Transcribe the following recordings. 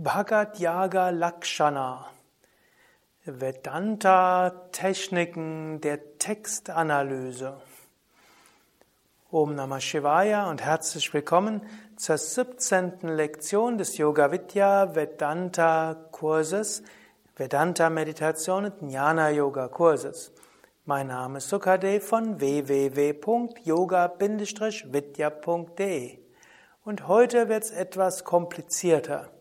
Bhagat Yaga Lakshana Vedanta-Techniken der Textanalyse. Om Namah Shivaya und herzlich willkommen zur 17. Lektion des Yoga Vidya Vedanta Kurses, Vedanta Meditation und Jnana Yoga Kurses. Mein Name ist Sukadev von www.yoga-vidya.de und heute wird es etwas komplizierter.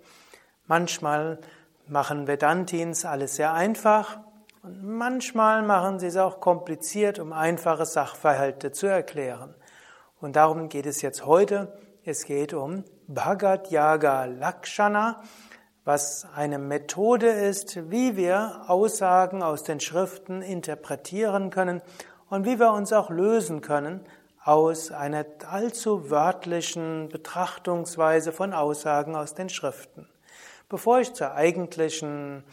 Manchmal machen Vedantins alles sehr einfach und manchmal machen sie es auch kompliziert, um einfache Sachverhalte zu erklären. Und darum geht es jetzt heute. Es geht um Bhagat Yaga Lakshana, was eine Methode ist, wie wir Aussagen aus den Schriften interpretieren können und wie wir uns auch lösen können aus einer allzu wörtlichen Betrachtungsweise von Aussagen aus den Schriften. Bevor ich zur eigentlichen,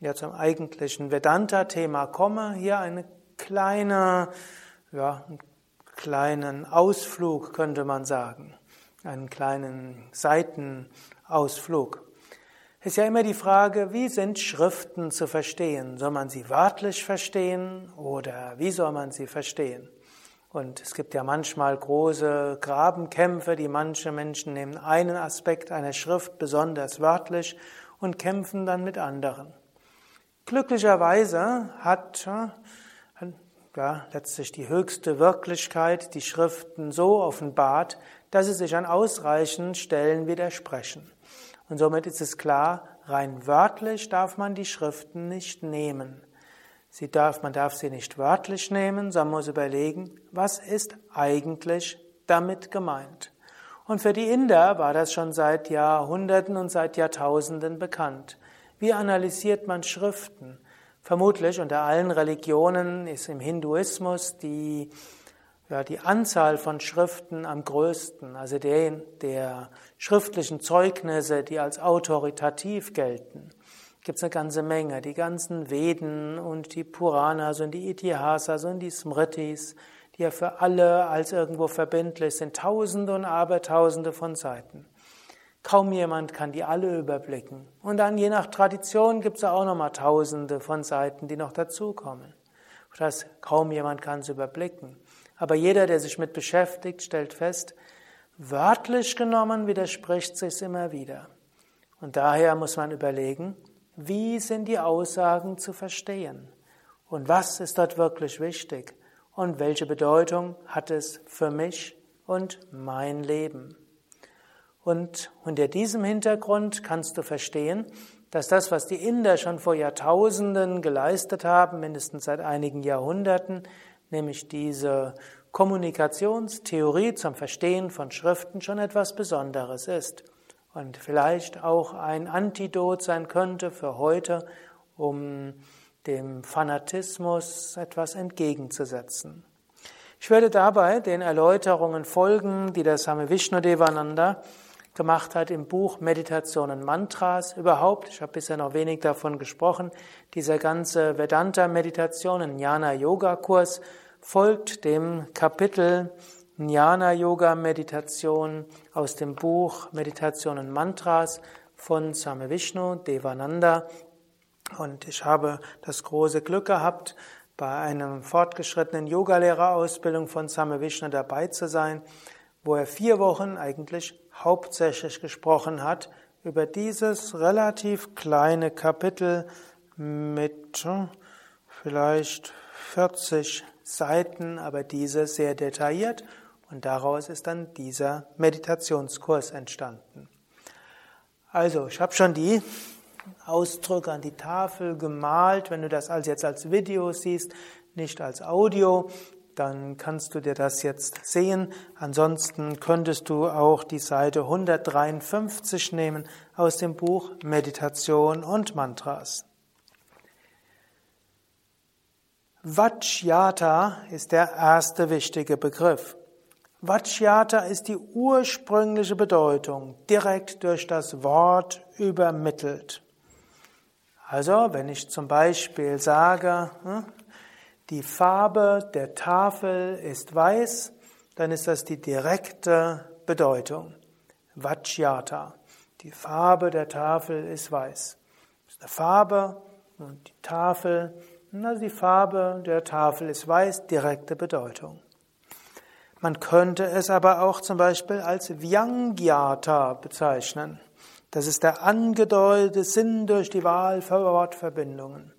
ja, zum eigentlichen Vedanta-Thema komme, hier eine kleine, ja, einen kleinen Ausflug, könnte man sagen. Einen kleinen Seitenausflug. Es ist ja immer die Frage, wie sind Schriften zu verstehen? Soll man sie wörtlich verstehen oder wie soll man sie verstehen? Und es gibt ja manchmal große Grabenkämpfe, die manche Menschen nehmen einen Aspekt einer Schrift besonders wörtlich und kämpfen dann mit anderen. Glücklicherweise hat ja, letztlich die höchste Wirklichkeit die Schriften so offenbart, dass sie sich an ausreichend Stellen widersprechen. Und somit ist es klar, rein wörtlich darf man die Schriften nicht nehmen. Sie darf, man darf sie nicht wörtlich nehmen, sondern muss überlegen, was ist eigentlich damit gemeint. Und für die Inder war das schon seit Jahrhunderten und seit Jahrtausenden bekannt. Wie analysiert man Schriften? Vermutlich unter allen Religionen ist im Hinduismus die, ja, die Anzahl von Schriften am größten, also der, der schriftlichen Zeugnisse, die als autoritativ gelten gibt es eine ganze Menge. Die ganzen Veden und die Puranas und die Itihasas und die Smritis, die ja für alle als irgendwo verbindlich sind. Tausende und Abertausende von Seiten. Kaum jemand kann die alle überblicken. Und dann je nach Tradition gibt es auch nochmal Tausende von Seiten, die noch dazukommen. Das kaum jemand kann es überblicken. Aber jeder, der sich mit beschäftigt, stellt fest, wörtlich genommen widerspricht sich immer wieder. Und daher muss man überlegen, wie sind die Aussagen zu verstehen? Und was ist dort wirklich wichtig? Und welche Bedeutung hat es für mich und mein Leben? Und unter diesem Hintergrund kannst du verstehen, dass das, was die Inder schon vor Jahrtausenden geleistet haben, mindestens seit einigen Jahrhunderten, nämlich diese Kommunikationstheorie zum Verstehen von Schriften schon etwas Besonderes ist und vielleicht auch ein Antidot sein könnte für heute, um dem Fanatismus etwas entgegenzusetzen. Ich werde dabei den Erläuterungen folgen, die der Same Vishnu Devananda gemacht hat im Buch Meditationen Mantras überhaupt. Ich habe bisher noch wenig davon gesprochen. Dieser ganze Vedanta-Meditation, Jnana-Yoga-Kurs folgt dem Kapitel Jnana Yoga Meditation aus dem Buch Meditation und Mantras von Same Vishnu Devananda. Und ich habe das große Glück gehabt, bei einem fortgeschrittenen Yogalehrerausbildung von Same Vishnu dabei zu sein, wo er vier Wochen eigentlich hauptsächlich gesprochen hat über dieses relativ kleine Kapitel mit vielleicht 40 Seiten, aber diese sehr detailliert und daraus ist dann dieser Meditationskurs entstanden. Also, ich habe schon die Ausdrücke an die Tafel gemalt. Wenn du das also jetzt als Video siehst, nicht als Audio, dann kannst du dir das jetzt sehen. Ansonsten könntest du auch die Seite 153 nehmen aus dem Buch Meditation und Mantras. Vajyata ist der erste wichtige Begriff. Vachyata ist die ursprüngliche Bedeutung, direkt durch das Wort übermittelt. Also, wenn ich zum Beispiel sage, hm, die Farbe der Tafel ist weiß, dann ist das die direkte Bedeutung. Vachyata. Die Farbe der Tafel ist weiß. Das ist eine Farbe und die Tafel, also die Farbe der Tafel ist weiß, direkte Bedeutung. Man könnte es aber auch zum Beispiel als Vyangyata bezeichnen. Das ist der angedeutete Sinn durch die Wahl für Wortverbindungen.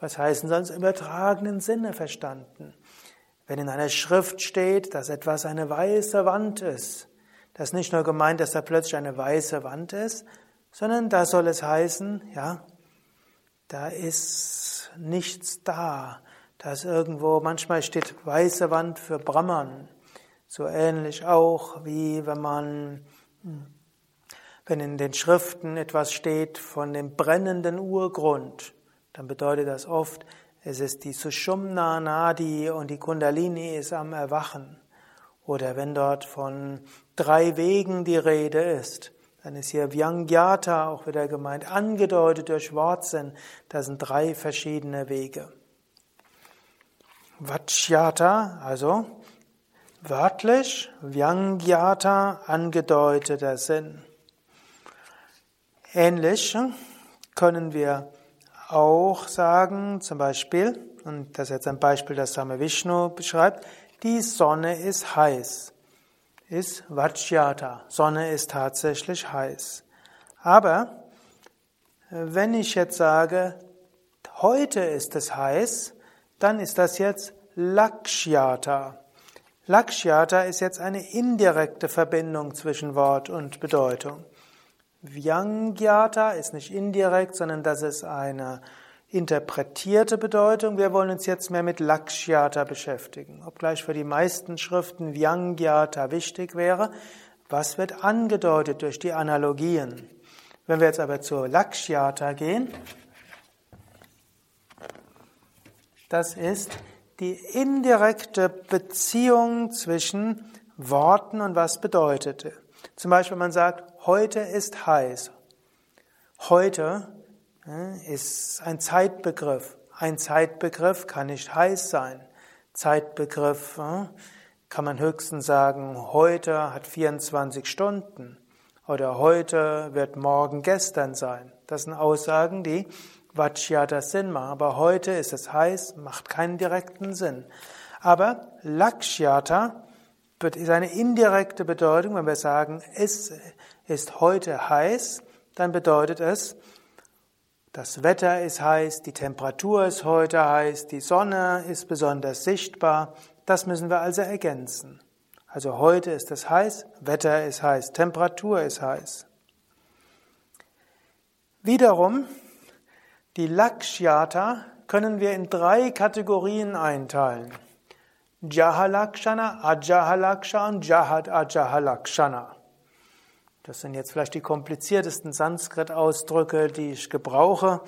Was heißen sonst im übertragenen Sinne verstanden? Wenn in einer Schrift steht, dass etwas eine weiße Wand ist, das ist nicht nur gemeint, dass da plötzlich eine weiße Wand ist, sondern da soll es heißen, ja, da ist nichts da. Da ist irgendwo, manchmal steht weiße Wand für Brahman. So ähnlich auch, wie wenn man, wenn in den Schriften etwas steht von dem brennenden Urgrund, dann bedeutet das oft, es ist die Sushumna Nadi und die Kundalini ist am Erwachen. Oder wenn dort von drei Wegen die Rede ist, dann ist hier Vyangyata auch wieder gemeint, angedeutet durch Wortsinn. Das sind drei verschiedene Wege. Vachyata, also Wörtlich Vyangyata angedeuteter Sinn. Ähnlich können wir auch sagen, zum Beispiel, und das ist jetzt ein Beispiel, das Same Vishnu beschreibt, die Sonne ist heiß. Ist Vajyata. Sonne ist tatsächlich heiß. Aber wenn ich jetzt sage, heute ist es heiß, dann ist das jetzt Lakshyata. Lakshyata ist jetzt eine indirekte Verbindung zwischen Wort und Bedeutung. Vyangyata ist nicht indirekt, sondern das ist eine interpretierte Bedeutung. Wir wollen uns jetzt mehr mit Lakshyata beschäftigen. Obgleich für die meisten Schriften Vyangyata wichtig wäre, was wird angedeutet durch die Analogien? Wenn wir jetzt aber zur Lakshyata gehen, das ist die indirekte Beziehung zwischen Worten und was bedeutete. Zum Beispiel, man sagt, heute ist heiß. Heute ist ein Zeitbegriff. Ein Zeitbegriff kann nicht heiß sein. Zeitbegriff kann man höchstens sagen, heute hat 24 Stunden oder heute wird morgen gestern sein. Das sind Aussagen, die Vajyata Sinn. Aber heute ist es heiß, macht keinen direkten Sinn. Aber Lakshyata ist eine indirekte Bedeutung. Wenn wir sagen, es ist heute heiß, dann bedeutet es, das Wetter ist heiß, die Temperatur ist heute heiß, die Sonne ist besonders sichtbar. Das müssen wir also ergänzen. Also heute ist es heiß, Wetter ist heiß, Temperatur ist heiß. Wiederum die Lakshyata können wir in drei Kategorien einteilen. Jahalakshana, Ajahalakshana und Jahad Ajahalakshana. Das sind jetzt vielleicht die kompliziertesten Sanskrit-Ausdrücke, die ich gebrauche.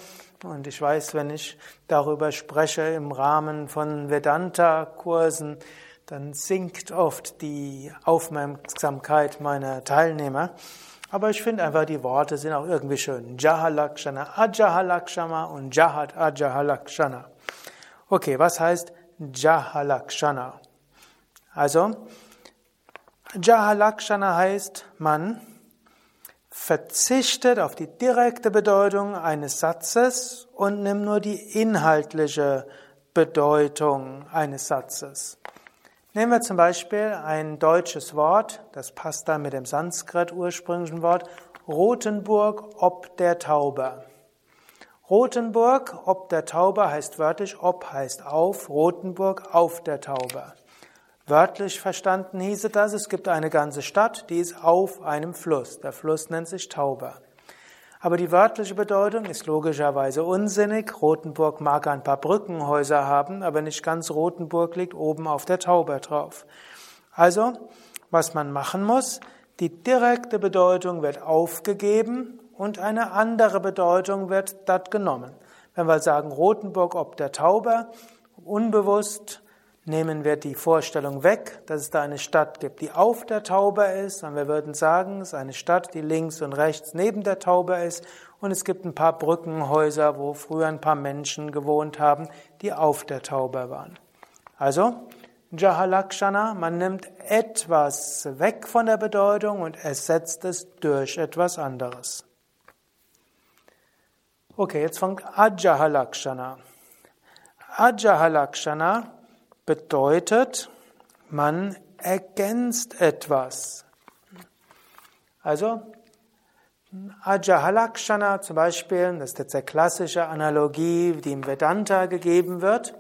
Und ich weiß, wenn ich darüber spreche im Rahmen von Vedanta-Kursen, dann sinkt oft die Aufmerksamkeit meiner Teilnehmer. Aber ich finde einfach, die Worte sind auch irgendwie schön. Jahalakshana, Ajahalakshana und Jahat Ajahalakshana. Okay, was heißt Jahalakshana? Also, Jahalakshana heißt, man verzichtet auf die direkte Bedeutung eines Satzes und nimmt nur die inhaltliche Bedeutung eines Satzes. Nehmen wir zum Beispiel ein deutsches Wort, das passt da mit dem Sanskrit ursprünglichen Wort, Rotenburg ob der Tauber. Rotenburg ob der Tauber heißt wörtlich, ob heißt auf, Rotenburg auf der Tauber. Wörtlich verstanden hieße das, es gibt eine ganze Stadt, die ist auf einem Fluss. Der Fluss nennt sich Tauber. Aber die wörtliche Bedeutung ist logischerweise unsinnig. Rothenburg mag ein paar Brückenhäuser haben, aber nicht ganz Rothenburg liegt oben auf der Tauber drauf. Also, was man machen muss, die direkte Bedeutung wird aufgegeben und eine andere Bedeutung wird dort genommen. Wenn wir sagen Rothenburg ob der Tauber, unbewusst nehmen wir die Vorstellung weg, dass es da eine Stadt gibt, die auf der Tauber ist, und wir würden sagen, es ist eine Stadt, die links und rechts neben der Tauber ist, und es gibt ein paar Brückenhäuser, wo früher ein paar Menschen gewohnt haben, die auf der Tauber waren. Also, Jahalakshana, man nimmt etwas weg von der Bedeutung und ersetzt es durch etwas anderes. Okay, jetzt fängt Ajahalakshana. Ajahalakshana bedeutet, man ergänzt etwas. Also, Ajahalakshana zum Beispiel, das ist jetzt eine klassische Analogie, die im Vedanta gegeben wird.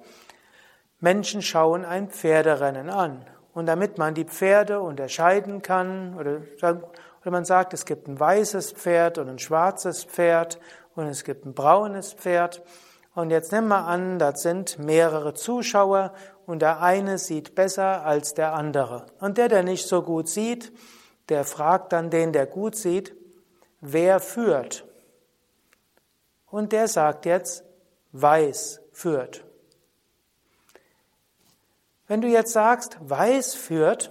Menschen schauen ein Pferderennen an. Und damit man die Pferde unterscheiden kann, oder, oder man sagt, es gibt ein weißes Pferd und ein schwarzes Pferd und es gibt ein braunes Pferd. Und jetzt nehmen wir an, das sind mehrere Zuschauer und der eine sieht besser als der andere. Und der, der nicht so gut sieht, der fragt dann den, der gut sieht, wer führt? Und der sagt jetzt, weiß führt. Wenn du jetzt sagst, weiß führt,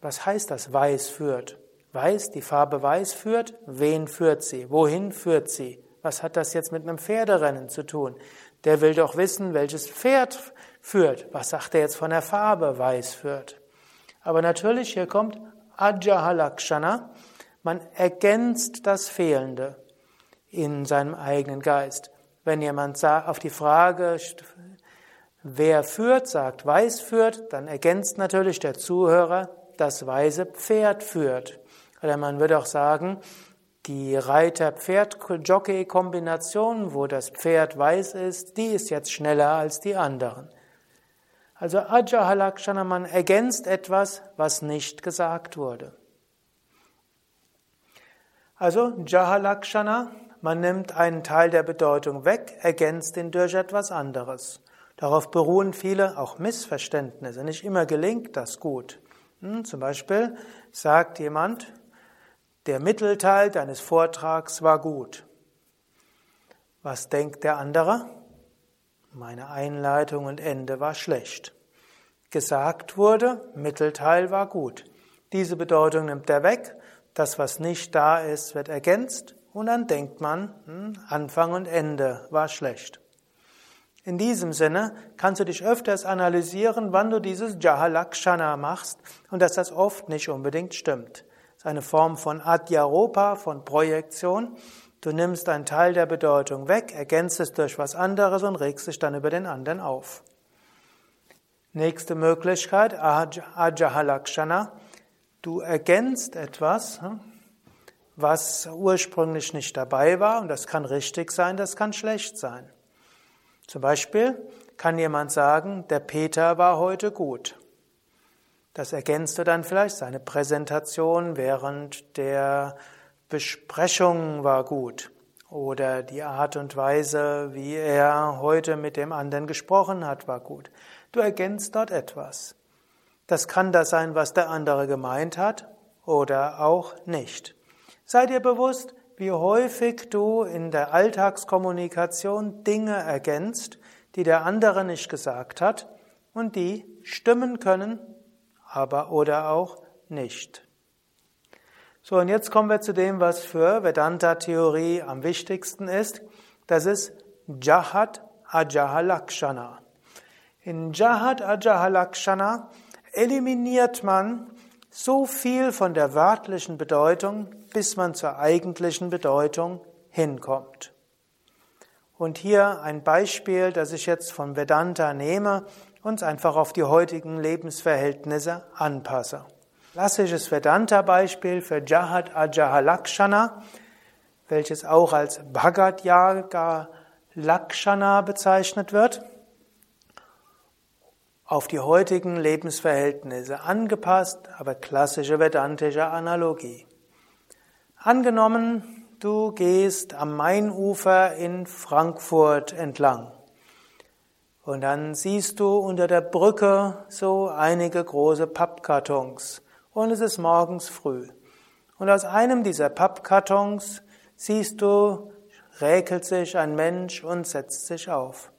was heißt das, weiß führt? Weiß, die Farbe weiß führt, wen führt sie? Wohin führt sie? Was hat das jetzt mit einem Pferderennen zu tun? Der will doch wissen, welches Pferd führt. Was sagt er jetzt von der Farbe weiß führt? Aber natürlich, hier kommt Ajahalakshana. Man ergänzt das Fehlende in seinem eigenen Geist. Wenn jemand auf die Frage Wer führt, sagt weiß führt, dann ergänzt natürlich der Zuhörer, das weise Pferd führt. Oder man würde auch sagen, die Reiter-Pferd-Jockey-Kombination, wo das Pferd weiß ist, die ist jetzt schneller als die anderen. Also Ajahalakshana, man ergänzt etwas, was nicht gesagt wurde. Also Jahalakshana, man nimmt einen Teil der Bedeutung weg, ergänzt ihn durch etwas anderes. Darauf beruhen viele auch Missverständnisse. Nicht immer gelingt das gut. Hm, zum Beispiel sagt jemand, der Mittelteil deines Vortrags war gut. Was denkt der andere? Meine Einleitung und Ende war schlecht. Gesagt wurde, Mittelteil war gut. Diese Bedeutung nimmt er weg. Das, was nicht da ist, wird ergänzt. Und dann denkt man, hm, Anfang und Ende war schlecht. In diesem Sinne kannst du dich öfters analysieren, wann du dieses Jahalakshana machst und dass das oft nicht unbedingt stimmt. Das ist eine Form von Adhyaropa, von Projektion. Du nimmst einen Teil der Bedeutung weg, ergänzt es durch was anderes und regst dich dann über den anderen auf. Nächste Möglichkeit, Ajahalakshana. Du ergänzt etwas, hm, was ursprünglich nicht dabei war und das kann richtig sein, das kann schlecht sein. Zum Beispiel kann jemand sagen, der Peter war heute gut. Das ergänzte dann vielleicht seine Präsentation während der Besprechung war gut oder die Art und Weise, wie er heute mit dem anderen gesprochen hat, war gut. Du ergänzt dort etwas. Das kann das sein, was der andere gemeint hat oder auch nicht. Sei dir bewusst, wie häufig du in der Alltagskommunikation Dinge ergänzt, die der andere nicht gesagt hat und die stimmen können, aber oder auch nicht. So, und jetzt kommen wir zu dem, was für Vedanta-Theorie am wichtigsten ist. Das ist Jahat Ajahalakshana. In Jahat Ajahalakshana eliminiert man so viel von der wörtlichen Bedeutung, bis man zur eigentlichen Bedeutung hinkommt. Und hier ein Beispiel, das ich jetzt von Vedanta nehme und einfach auf die heutigen Lebensverhältnisse anpasse. Klassisches Vedanta-Beispiel für Jahat Ajahalakshana, welches auch als Bhagat Yaga Lakshana bezeichnet wird auf die heutigen Lebensverhältnisse angepasst, aber klassische vedantische Analogie. Angenommen, du gehst am Mainufer in Frankfurt entlang und dann siehst du unter der Brücke so einige große Pappkartons und es ist morgens früh. Und aus einem dieser Pappkartons siehst du, räkelt sich ein Mensch und setzt sich auf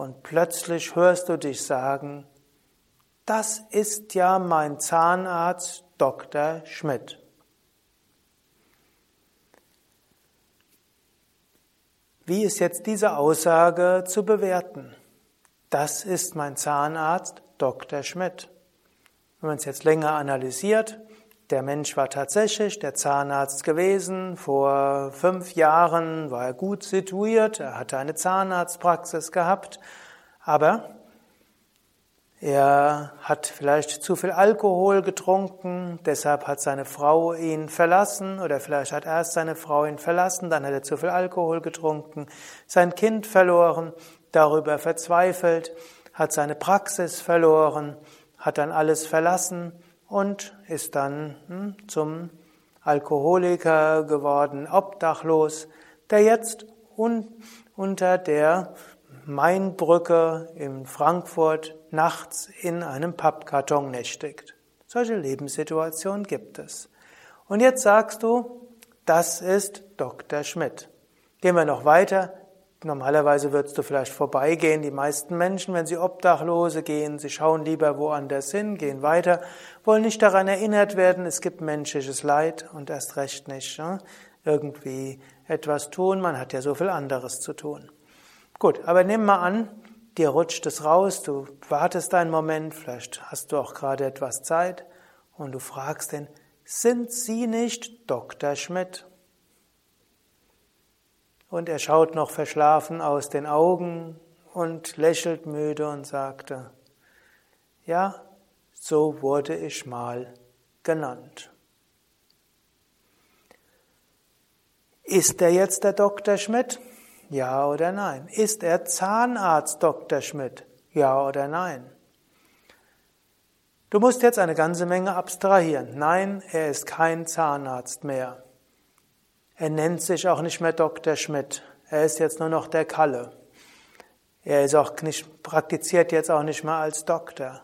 und plötzlich hörst du dich sagen, das ist ja mein Zahnarzt Dr. Schmidt. Wie ist jetzt diese Aussage zu bewerten? Das ist mein Zahnarzt Dr. Schmidt. Wenn man es jetzt länger analysiert, der Mensch war tatsächlich der Zahnarzt gewesen. Vor fünf Jahren war er gut situiert, er hatte eine Zahnarztpraxis gehabt, aber er hat vielleicht zu viel Alkohol getrunken, deshalb hat seine Frau ihn verlassen oder vielleicht hat erst seine Frau ihn verlassen, dann hat er zu viel Alkohol getrunken, sein Kind verloren, darüber verzweifelt, hat seine Praxis verloren, hat dann alles verlassen und ist dann hm, zum Alkoholiker geworden, obdachlos, der jetzt un unter der Mainbrücke in Frankfurt nachts in einem Pappkarton nächtigt. Solche Lebenssituationen gibt es. Und jetzt sagst du, das ist Dr. Schmidt. Gehen wir noch weiter. Normalerweise würdest du vielleicht vorbeigehen. Die meisten Menschen, wenn sie Obdachlose gehen, sie schauen lieber woanders hin, gehen weiter, wollen nicht daran erinnert werden, es gibt menschliches Leid und erst recht nicht ja, irgendwie etwas tun. Man hat ja so viel anderes zu tun. Gut, aber nimm mal an, dir rutscht es raus, du wartest einen Moment, vielleicht hast du auch gerade etwas Zeit und du fragst ihn, sind Sie nicht Dr. Schmidt? Und er schaut noch verschlafen aus den Augen und lächelt müde und sagte, ja, so wurde ich mal genannt. Ist er jetzt der Dr. Schmidt? Ja oder nein? Ist er Zahnarzt Dr. Schmidt? Ja oder nein? Du musst jetzt eine ganze Menge abstrahieren. Nein, er ist kein Zahnarzt mehr. Er nennt sich auch nicht mehr Dr. Schmidt. Er ist jetzt nur noch der Kalle. Er ist auch nicht, praktiziert jetzt auch nicht mehr als Doktor.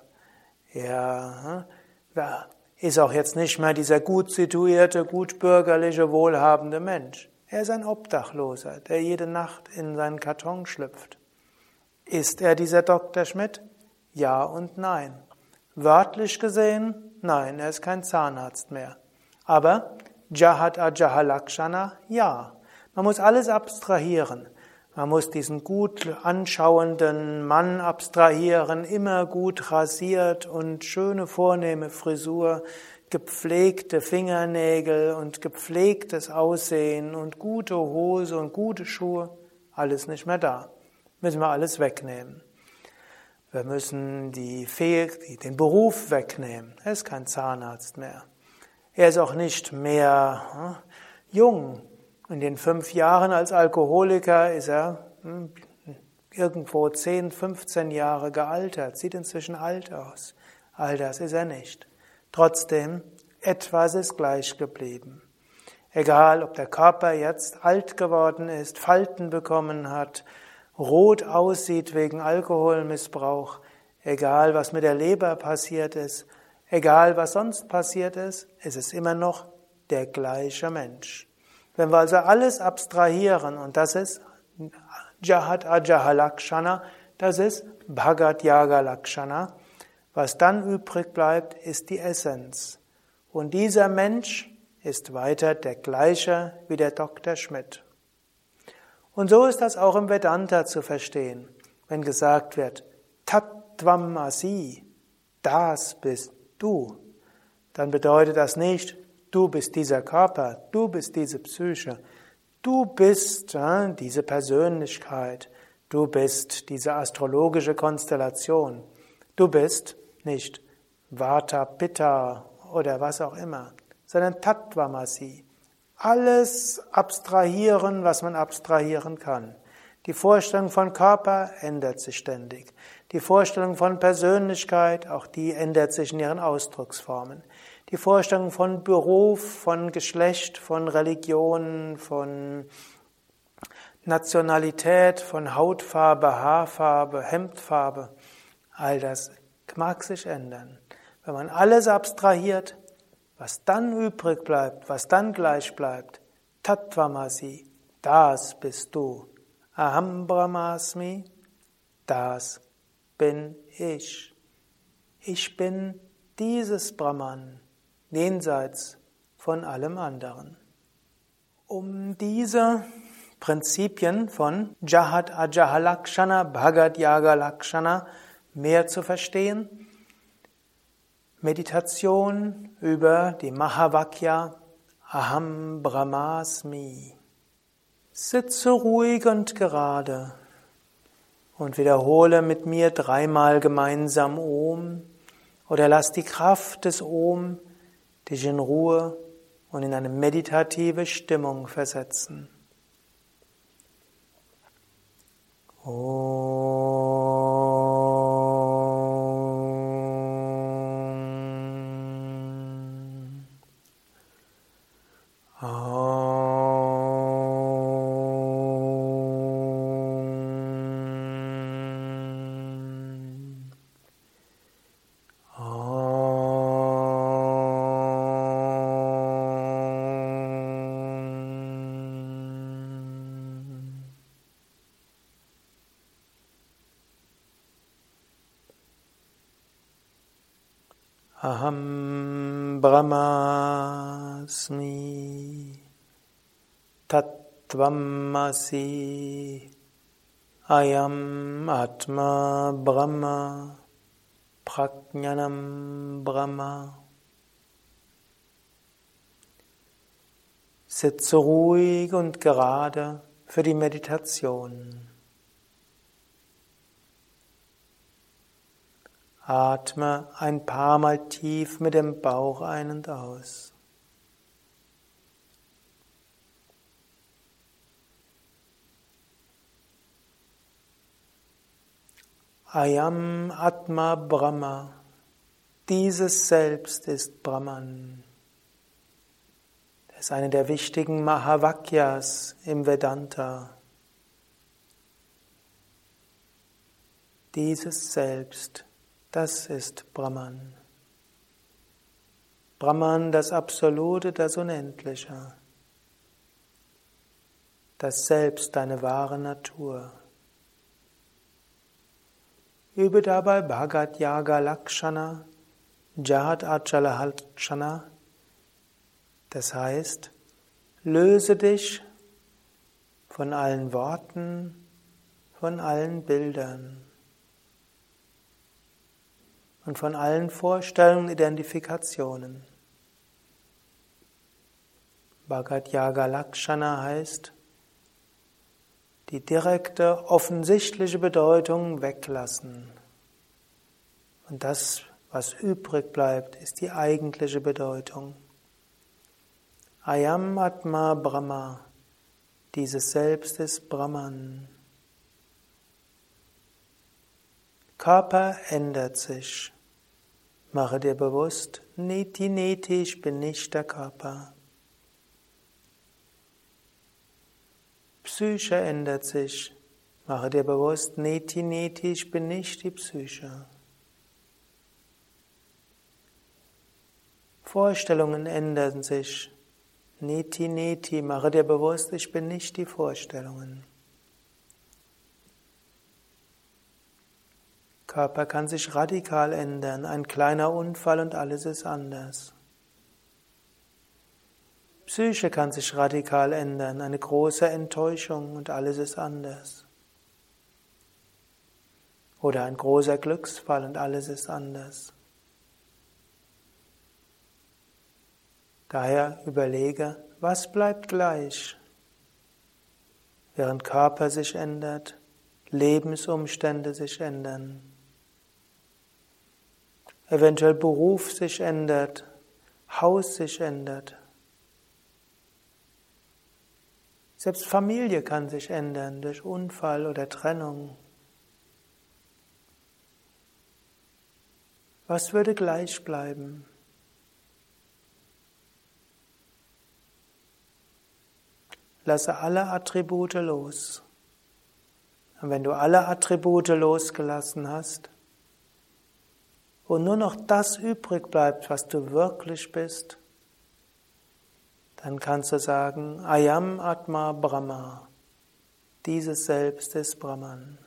Er ja, ist auch jetzt nicht mehr dieser gut situierte, gut bürgerliche, wohlhabende Mensch. Er ist ein Obdachloser, der jede Nacht in seinen Karton schlüpft. Ist er dieser Dr. Schmidt? Ja und nein. Wörtlich gesehen, nein, er ist kein Zahnarzt mehr. Aber Jahat Ajahalakshana, ja. Man muss alles abstrahieren. Man muss diesen gut anschauenden Mann abstrahieren, immer gut rasiert und schöne vornehme Frisur, gepflegte Fingernägel und gepflegtes Aussehen und gute Hose und gute Schuhe, alles nicht mehr da. Müssen wir alles wegnehmen. Wir müssen die Fähig den Beruf wegnehmen. Er ist kein Zahnarzt mehr. Er ist auch nicht mehr hm, jung. In den fünf Jahren als Alkoholiker ist er hm, irgendwo 10, 15 Jahre gealtert, sieht inzwischen alt aus. All das ist er nicht. Trotzdem, etwas ist gleich geblieben. Egal, ob der Körper jetzt alt geworden ist, Falten bekommen hat, rot aussieht wegen Alkoholmissbrauch, egal was mit der Leber passiert ist, Egal was sonst passiert ist, es ist immer noch der gleiche Mensch. Wenn wir also alles abstrahieren, und das ist Jahat Ajahalakshana, das ist Bhagat Yaga Lakshana, was dann übrig bleibt, ist die Essenz. Und dieser Mensch ist weiter der gleiche wie der Dr. Schmidt. Und so ist das auch im Vedanta zu verstehen, wenn gesagt wird, Tattvam Asi, das bist du, dann bedeutet das nicht, du bist dieser Körper, du bist diese Psyche, du bist äh, diese Persönlichkeit, du bist diese astrologische Konstellation, du bist nicht Vata, Pitta oder was auch immer, sondern Tattvamasi. Alles abstrahieren, was man abstrahieren kann. Die Vorstellung von Körper ändert sich ständig. Die Vorstellung von Persönlichkeit, auch die ändert sich in ihren Ausdrucksformen. Die Vorstellung von Beruf, von Geschlecht, von Religion, von Nationalität, von Hautfarbe, Haarfarbe, Hemdfarbe, all das mag sich ändern. Wenn man alles abstrahiert, was dann übrig bleibt, was dann gleich bleibt, Tattvamasi, das bist du. Aham Brahmasmi, das bin ich. Ich bin dieses Brahman, jenseits von allem anderen. Um diese Prinzipien von Jahat Ajahalakshana, Bhagat Yaga Lakshana mehr zu verstehen, Meditation über die Mahavakya Aham Brahmasmi. Sitze ruhig und gerade und wiederhole mit mir dreimal gemeinsam Om oder lass die Kraft des Om dich in Ruhe und in eine meditative Stimmung versetzen. Om. Tattvamasi Ayam Atma Brahma Prajnanam Brahma Sitze ruhig und gerade für die Meditation. Atme ein paar Mal tief mit dem Bauch ein und aus. Ayam Atma Brahma. Dieses Selbst ist Brahman. Das ist eine der wichtigen Mahavakyas im Vedanta. Dieses Selbst das ist Brahman. Brahman, das Absolute, das Unendliche. Das Selbst, deine wahre Natur. Übe dabei Bhagat Yaga Lakshana, Jad Achala Halchana. Das heißt, löse dich von allen Worten, von allen Bildern und von allen Vorstellungen, Identifikationen. Bhagat Yaga Lakshana heißt, die direkte, offensichtliche Bedeutung weglassen. Und das, was übrig bleibt, ist die eigentliche Bedeutung. Ayam Atma Brahma. Dieses Selbst ist Brahman. Körper ändert sich. Mache dir bewusst, Neti Neti, ich bin nicht der Körper. Psyche ändert sich. Mache dir bewusst, Neti Neti, ich bin nicht die Psyche. Vorstellungen ändern sich. Neti Neti, mache dir bewusst, ich bin nicht die Vorstellungen. Körper kann sich radikal ändern, ein kleiner Unfall und alles ist anders. Psyche kann sich radikal ändern, eine große Enttäuschung und alles ist anders. Oder ein großer Glücksfall und alles ist anders. Daher überlege, was bleibt gleich? Während Körper sich ändert, Lebensumstände sich ändern eventuell Beruf sich ändert, Haus sich ändert. Selbst Familie kann sich ändern durch Unfall oder Trennung. Was würde gleich bleiben? Lasse alle Attribute los. Und wenn du alle Attribute losgelassen hast, und nur noch das übrig bleibt, was du wirklich bist, dann kannst du sagen, Ayam Atma Brahma, dieses Selbst ist Brahman.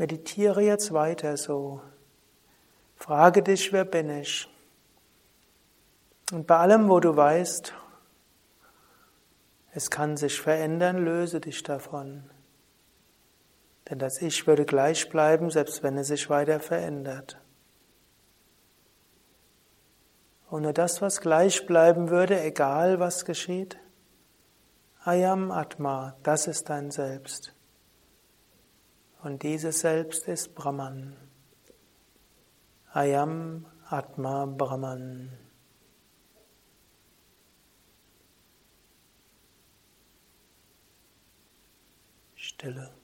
Meditiere jetzt weiter so. Frage dich, wer bin ich? Und bei allem, wo du weißt, es kann sich verändern, löse dich davon. Denn das Ich würde gleich bleiben, selbst wenn es sich weiter verändert. Und nur das, was gleich bleiben würde, egal was geschieht, Ayam Atma, das ist dein Selbst. Und dieses Selbst ist Brahman. Ayam Atma Brahman. till lugn.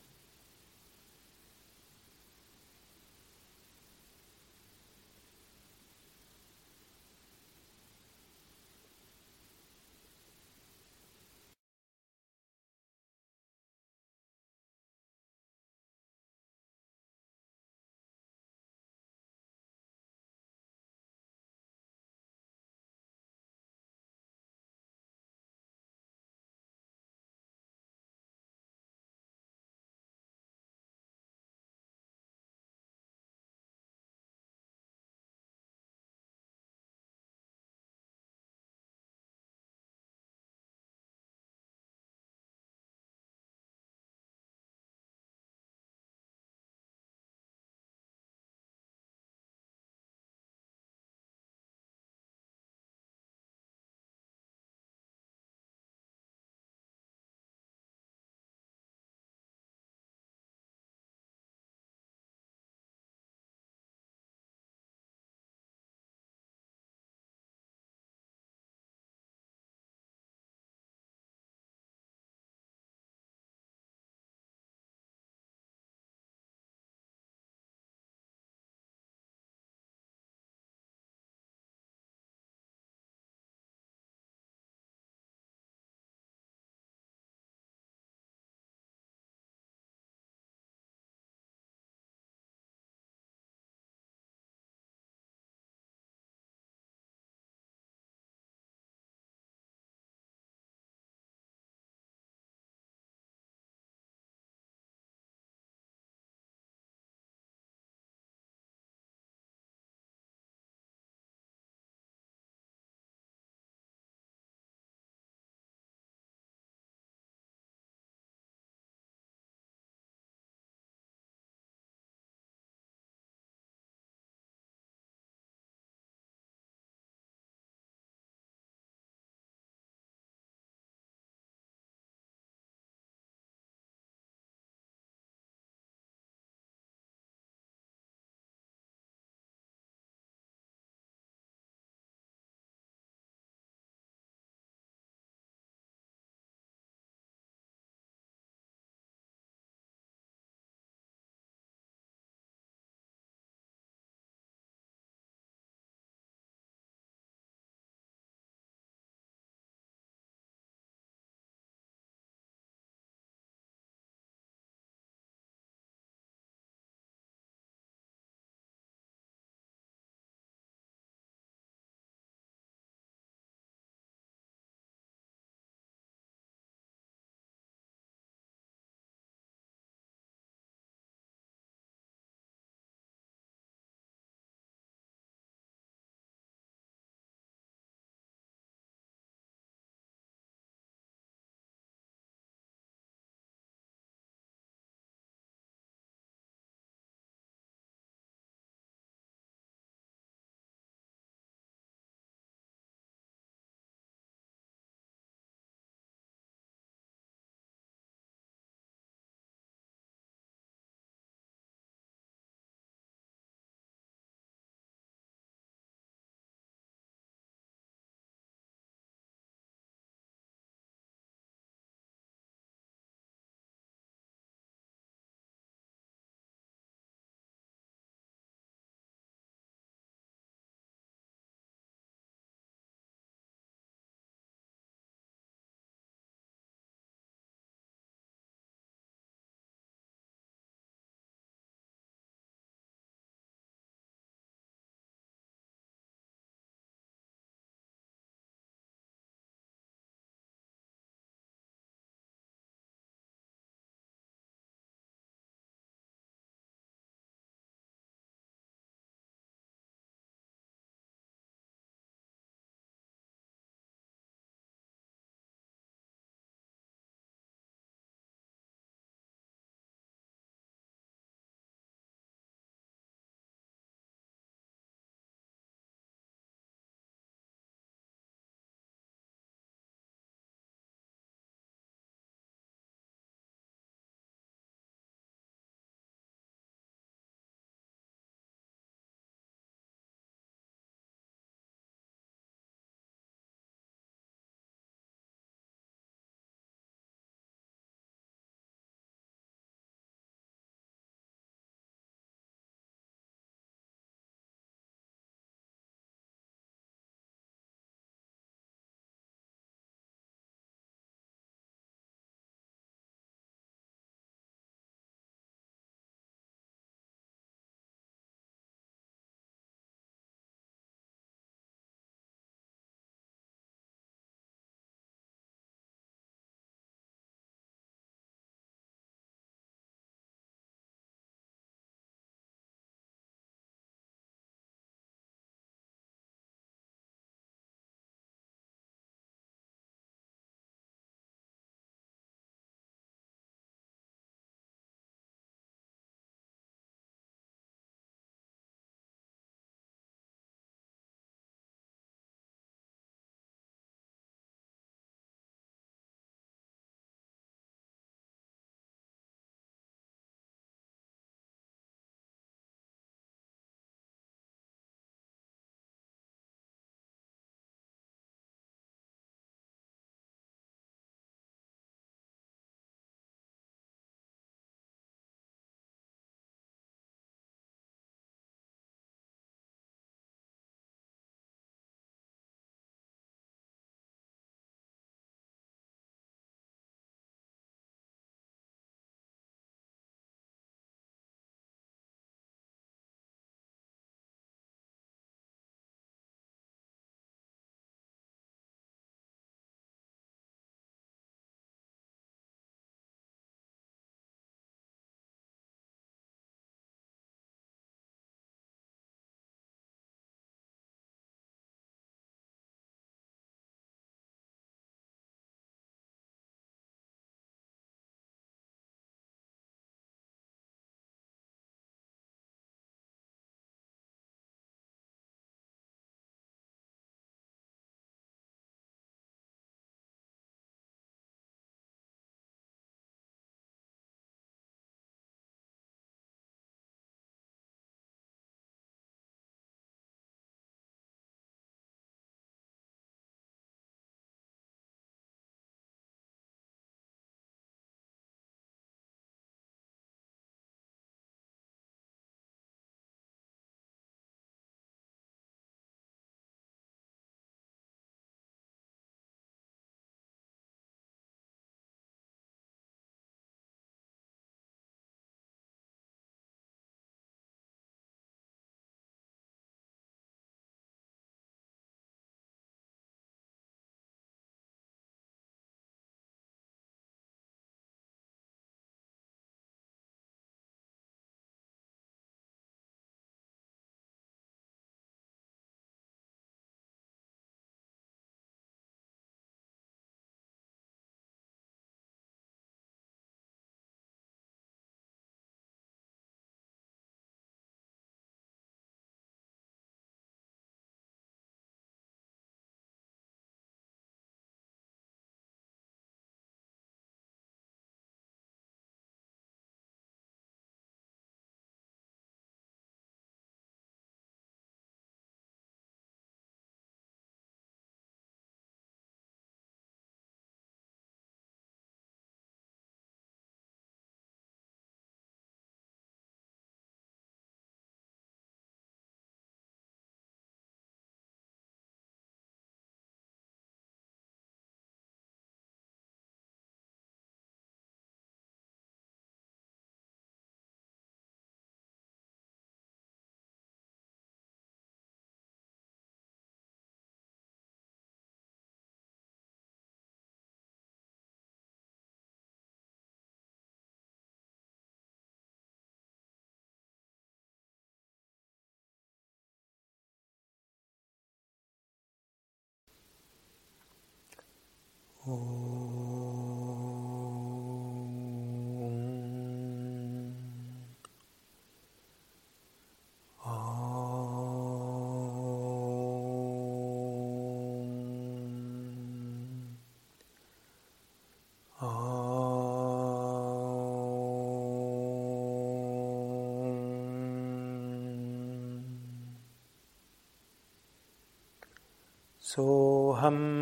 Soham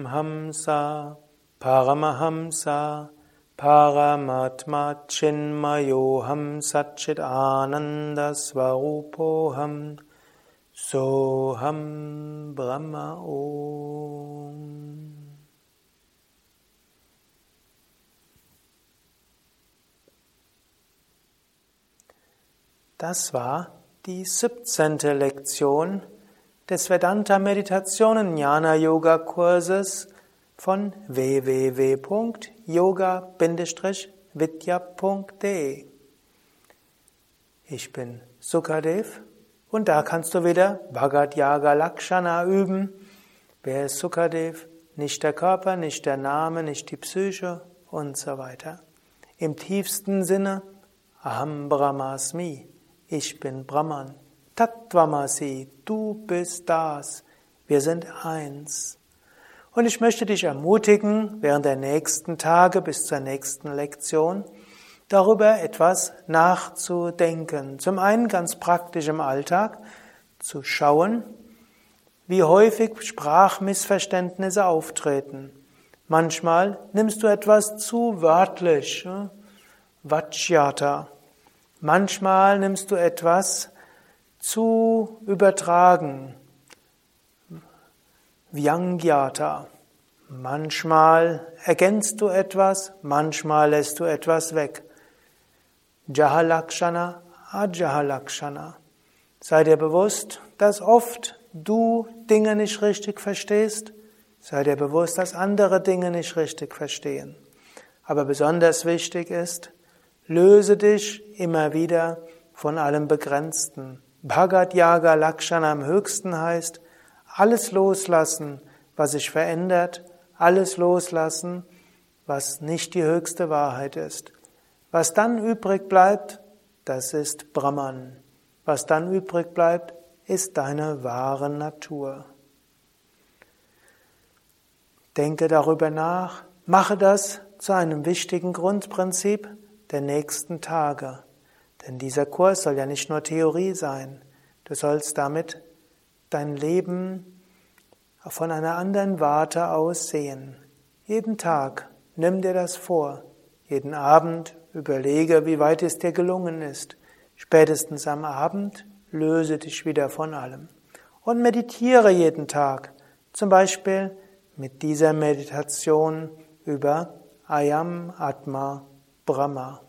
Hamsa Paramahamsa Paramatma Chinmayoham Satchit Ananda Svarupoham Soham Brahma Om Das war die 17. Lektion des Vedanta Meditationen Jnana Yoga Kurses von www.yoga-vidya.de. Ich bin Sukadev und da kannst du wieder Bhagat Yaga Lakshana üben. Wer ist Sukadev? Nicht der Körper, nicht der Name, nicht die Psyche und so weiter. Im tiefsten Sinne Aham Brahmasmi. Ich bin Brahman. Tattvamasi, du bist das. Wir sind eins. Und ich möchte dich ermutigen, während der nächsten Tage bis zur nächsten Lektion darüber etwas nachzudenken. Zum einen ganz praktisch im Alltag zu schauen, wie häufig Sprachmissverständnisse auftreten. Manchmal nimmst du etwas zu wörtlich, Vachyata. Manchmal nimmst du etwas zu übertragen. Vyangyata. Manchmal ergänzt du etwas, manchmal lässt du etwas weg. Jahalakshana, Ajahalakshana. Sei dir bewusst, dass oft du Dinge nicht richtig verstehst. Sei dir bewusst, dass andere Dinge nicht richtig verstehen. Aber besonders wichtig ist, löse dich immer wieder von allem Begrenzten. Bhagat Yaga Lakshana am höchsten heißt, alles loslassen, was sich verändert, alles loslassen, was nicht die höchste Wahrheit ist. Was dann übrig bleibt, das ist Brahman. Was dann übrig bleibt, ist deine wahre Natur. Denke darüber nach, mache das zu einem wichtigen Grundprinzip der nächsten Tage. Denn dieser Kurs soll ja nicht nur Theorie sein. Du sollst damit dein Leben von einer anderen Warte aus sehen. Jeden Tag nimm dir das vor. Jeden Abend überlege, wie weit es dir gelungen ist. Spätestens am Abend löse dich wieder von allem. Und meditiere jeden Tag. Zum Beispiel mit dieser Meditation über Ayam Atma Brahma.